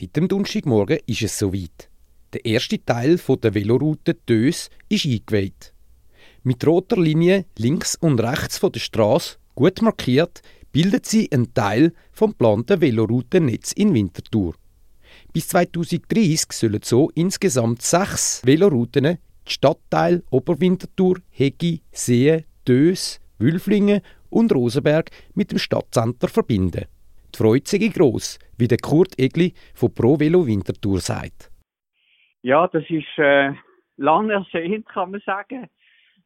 Seit dem Donnerstagmorgen ist es soweit. Der erste Teil der Veloroute Dös ist eingeweiht. Mit roter Linie links und rechts von der Straße, gut markiert, bildet sie einen Teil vom geplanten Veloroutennetz in Winterthur. Bis 2030 sollen so insgesamt sechs Velorouten die Stadtteile Oberwinterthur, Hegi, See, Dös, Wülflingen und Rosenberg mit dem Stadtcenter verbinden. Die Freude sei gross, wie der Kurt Egli von Pro Velo Winterthur sagt. Ja, das ist äh, lang ersehnt, kann man sagen.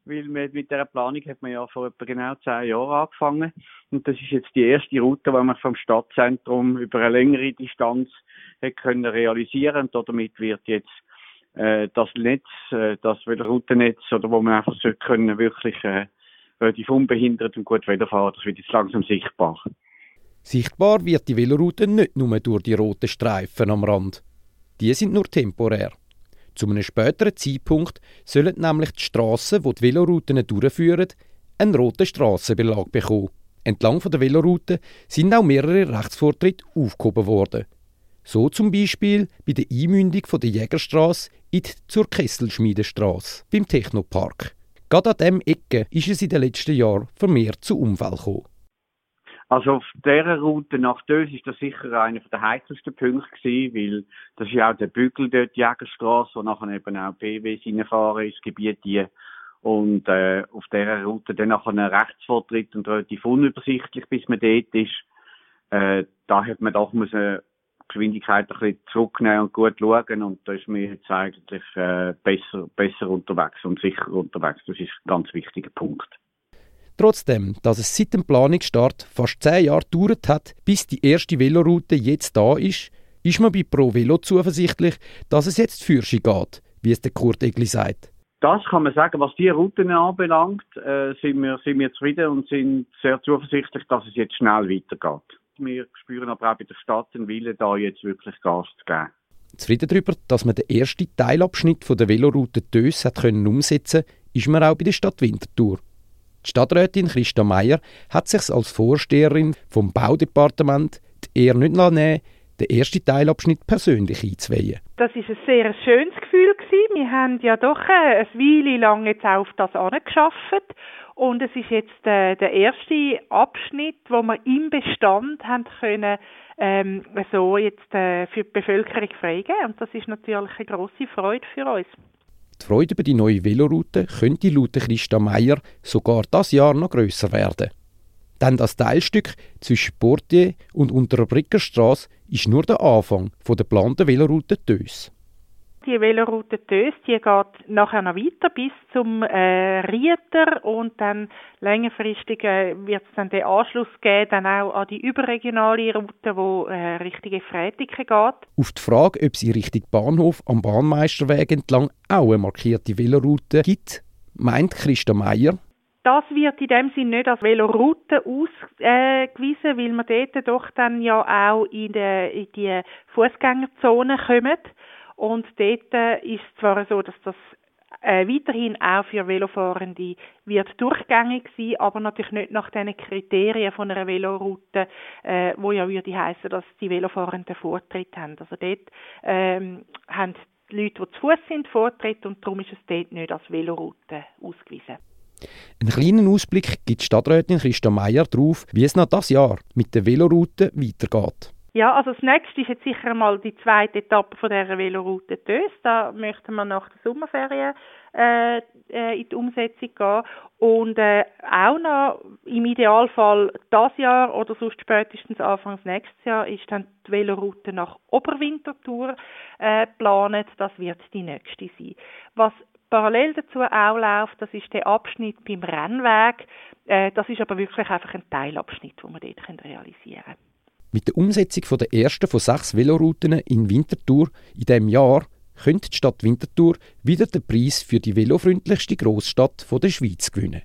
Weil mit, mit dieser Planung hat man ja vor etwa genau zehn Jahren angefangen. Und das ist jetzt die erste Route, die man vom Stadtzentrum über eine längere Distanz hat können realisieren Und damit wird jetzt äh, das Netz, äh, das Routennetz, oder wo man einfach so können, wirklich äh, relativ unbehindert und gut Velofahren, das wird jetzt langsam sichtbar. Sichtbar wird die Veloroute nicht nur durch die roten Streifen am Rand. Die sind nur temporär. Zu einem späteren Zeitpunkt sollen nämlich die Strassen, wo die, Velorouten durchführen, einen roten Strassenbelag bekommen. Entlang der Veloroute sind auch mehrere Rechtsvortritte aufgehoben worden. So zum Beispiel bei der Einmündung von der Jägerstraße in die zur Kesselschmiedestraße beim Technopark. Gerade an diesem Ecke ist es in den letzten Jahren vermehrt zu Unfällen gekommen. Also auf dieser Route nach Dös ist das sicher einer der heikelsten Punkte gewesen, weil das ist ja auch der Bügel dort, die Jägerstraße, wo nachher eben auch PWs reinfahren ins Gebiet hier. Und äh, auf dieser Route dann nachher ein Rechtsvortritt und relativ unübersichtlich, bis man dort ist. Äh, da hat man doch müssen Geschwindigkeit ein bisschen zurücknehmen und gut schauen und da ist man jetzt eigentlich äh, besser, besser unterwegs und sicher unterwegs. Das ist ein ganz wichtiger Punkt. Trotzdem, dass es seit dem Planungsstart fast zehn Jahre gedauert hat, bis die erste Veloroute jetzt da ist, ist man bei Pro Velo zuversichtlich, dass es jetzt für sie geht, wie es der Kurt Egli sagt. Das kann man sagen. Was die Routen anbelangt, äh, sind, wir, sind wir zufrieden und sind sehr zuversichtlich, dass es jetzt schnell weitergeht. Wir spüren aber auch bei der Stadt den Willen, da jetzt wirklich Gas zu geben. Zufrieden darüber, dass man den ersten Teilabschnitt von der Veloroute Dös hat können umsetzen ist man auch bei der Stadt Winterthur. Die Stadträtin Christa Meier hat sich als Vorsteherin vom Baudepartement die Ehre nicht nehmen den ersten Teilabschnitt persönlich einzuweihen. Das ist ein sehr schönes Gefühl. Wir haben ja doch äh, eine Weile lang jetzt auf das angeschafft und es ist jetzt äh, der erste Abschnitt, wo wir im Bestand haben können ähm, so jetzt äh, für die Bevölkerung freigeben und das ist natürlich eine große Freude für uns. Die Freude über die neue Veloroute könnte laut Christa Meier sogar das Jahr noch grösser werden. Denn das Teilstück zwischen Portier und Unterbrickerstraße ist nur der Anfang der geplanten Veloroute Dös. Die Veloroute Dös, die geht nachher noch weiter bis zum äh, Rieter und dann längerfristig äh, wird es dann den Anschluss geben, dann auch an die überregionale Route, wo äh, Richtung Efrätiken geht. Auf die Frage, ob es in Richtung Bahnhof am Bahnmeisterweg entlang auch eine markierte Veloroute gibt, meint Christa Meier. Das wird in dem Sinne nicht als Veloroute ausgewiesen, weil wir dort doch dann ja auch in, die, in die Fußgängerzone kommen. Und dort äh, ist es zwar so, dass das äh, weiterhin auch für Velofahrende wird durchgängig sein, aber natürlich nicht nach den Kriterien von einer Veloroute, äh, wo ja würde heißen, dass die Velofahrenden Vortritt haben. Also dort ähm, haben die Leute, die zu Fuß sind, Vortritt und darum ist es dort nicht als Veloroute ausgewiesen. Einen kleinen Ausblick gibt Stadträtin Christa Meier darauf, wie es nach das Jahr mit der Veloroute weitergeht. Ja, also das nächste ist jetzt sicher mal die zweite Etappe von dieser Veloroute Dös. Da möchten wir nach der Sommerferien äh, äh, in die Umsetzung gehen. Und äh, auch noch im Idealfall das Jahr oder sonst spätestens Anfangs nächstes Jahr ist dann die Veloroute nach Oberwinterthur äh, geplant. Das wird die nächste sein. Was parallel dazu auch läuft, das ist der Abschnitt beim Rennweg. Äh, das ist aber wirklich einfach ein Teilabschnitt, den wir dort realisieren können. Mit der Umsetzung der ersten von sechs Velorouten in Winterthur in diesem Jahr könnte die Stadt Winterthur wieder den Preis für die velofreundlichste Großstadt der Schweiz gewinnen.